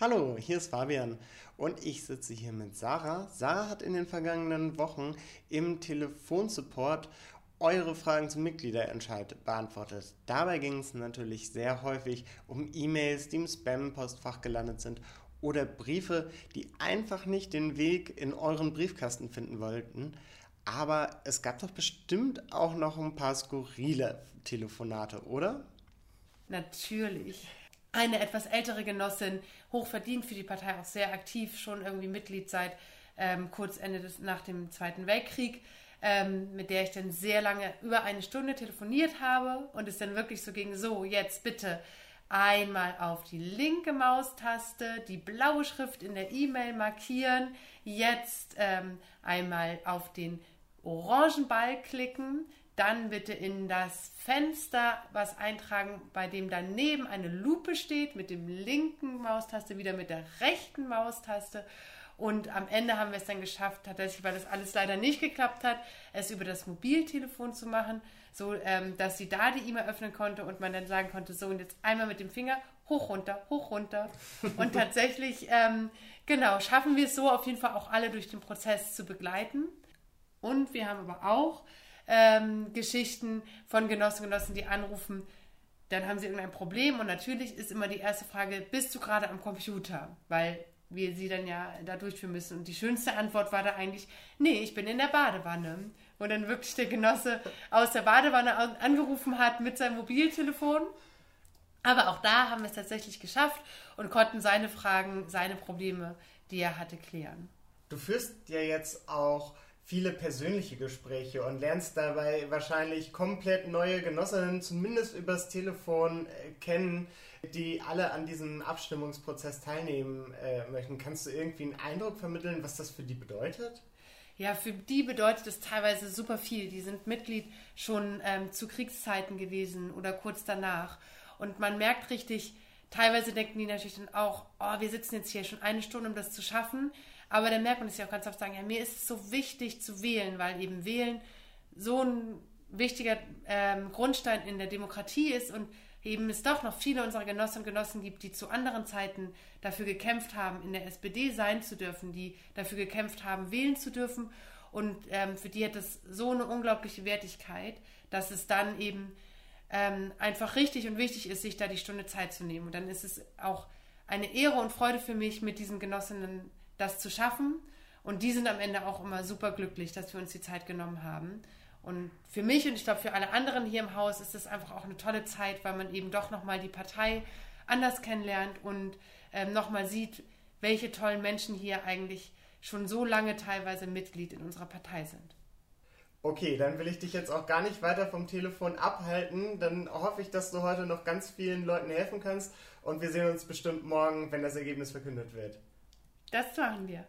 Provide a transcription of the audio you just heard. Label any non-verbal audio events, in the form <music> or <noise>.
Hallo, hier ist Fabian und ich sitze hier mit Sarah. Sarah hat in den vergangenen Wochen im Telefonsupport eure Fragen zum Mitgliederentscheid beantwortet. Dabei ging es natürlich sehr häufig um E-Mails, die im Spam-Postfach gelandet sind oder Briefe, die einfach nicht den Weg in euren Briefkasten finden wollten. Aber es gab doch bestimmt auch noch ein paar skurrile Telefonate, oder? Natürlich eine etwas ältere Genossin, hochverdient für die Partei, auch sehr aktiv, schon irgendwie Mitglied seit ähm, kurz Ende des, nach dem Zweiten Weltkrieg, ähm, mit der ich dann sehr lange, über eine Stunde telefoniert habe und es dann wirklich so ging, so, jetzt bitte einmal auf die linke Maustaste, die blaue Schrift in der E-Mail markieren, jetzt ähm, einmal auf den orangen Ball klicken, dann bitte in das Fenster was eintragen, bei dem daneben eine Lupe steht, mit dem linken Maustaste, wieder mit der rechten Maustaste. Und am Ende haben wir es dann geschafft, tatsächlich, weil das alles leider nicht geklappt hat, es über das Mobiltelefon zu machen, so ähm, dass sie da die E-Mail öffnen konnte und man dann sagen konnte, so und jetzt einmal mit dem Finger hoch runter, hoch runter. Und tatsächlich, <laughs> ähm, genau, schaffen wir es so auf jeden Fall auch alle durch den Prozess zu begleiten. Und wir haben aber auch ähm, Geschichten von Genossen Genossen, die anrufen, dann haben sie irgendein Problem und natürlich ist immer die erste Frage, bist du gerade am Computer? Weil wir sie dann ja da durchführen müssen. Und die schönste Antwort war da eigentlich, nee, ich bin in der Badewanne. Wo dann wirklich der Genosse aus der Badewanne angerufen hat mit seinem Mobiltelefon. Aber auch da haben wir es tatsächlich geschafft und konnten seine Fragen, seine Probleme, die er hatte, klären. Du führst ja jetzt auch viele persönliche Gespräche und lernst dabei wahrscheinlich komplett neue Genossinnen, zumindest übers Telefon, äh, kennen, die alle an diesem Abstimmungsprozess teilnehmen äh, möchten. Kannst du irgendwie einen Eindruck vermitteln, was das für die bedeutet? Ja, für die bedeutet es teilweise super viel. Die sind Mitglied schon ähm, zu Kriegszeiten gewesen oder kurz danach. Und man merkt richtig, teilweise denken die natürlich dann auch, oh, wir sitzen jetzt hier schon eine Stunde, um das zu schaffen. Aber dann merkt man es ja auch ganz oft sagen, ja, mir ist es so wichtig zu wählen, weil eben wählen so ein wichtiger ähm, Grundstein in der Demokratie ist und eben es doch noch viele unserer Genossinnen und Genossen gibt, die zu anderen Zeiten dafür gekämpft haben, in der SPD sein zu dürfen, die dafür gekämpft haben, wählen zu dürfen. Und ähm, für die hat es so eine unglaubliche Wertigkeit, dass es dann eben ähm, einfach richtig und wichtig ist, sich da die Stunde Zeit zu nehmen. Und dann ist es auch eine Ehre und Freude für mich, mit diesen Genossinnen das zu schaffen. Und die sind am Ende auch immer super glücklich, dass wir uns die Zeit genommen haben. Und für mich und ich glaube für alle anderen hier im Haus ist es einfach auch eine tolle Zeit, weil man eben doch nochmal die Partei anders kennenlernt und ähm, nochmal sieht, welche tollen Menschen hier eigentlich schon so lange teilweise Mitglied in unserer Partei sind. Okay, dann will ich dich jetzt auch gar nicht weiter vom Telefon abhalten. Dann hoffe ich, dass du heute noch ganz vielen Leuten helfen kannst und wir sehen uns bestimmt morgen, wenn das Ergebnis verkündet wird. Das machen wir.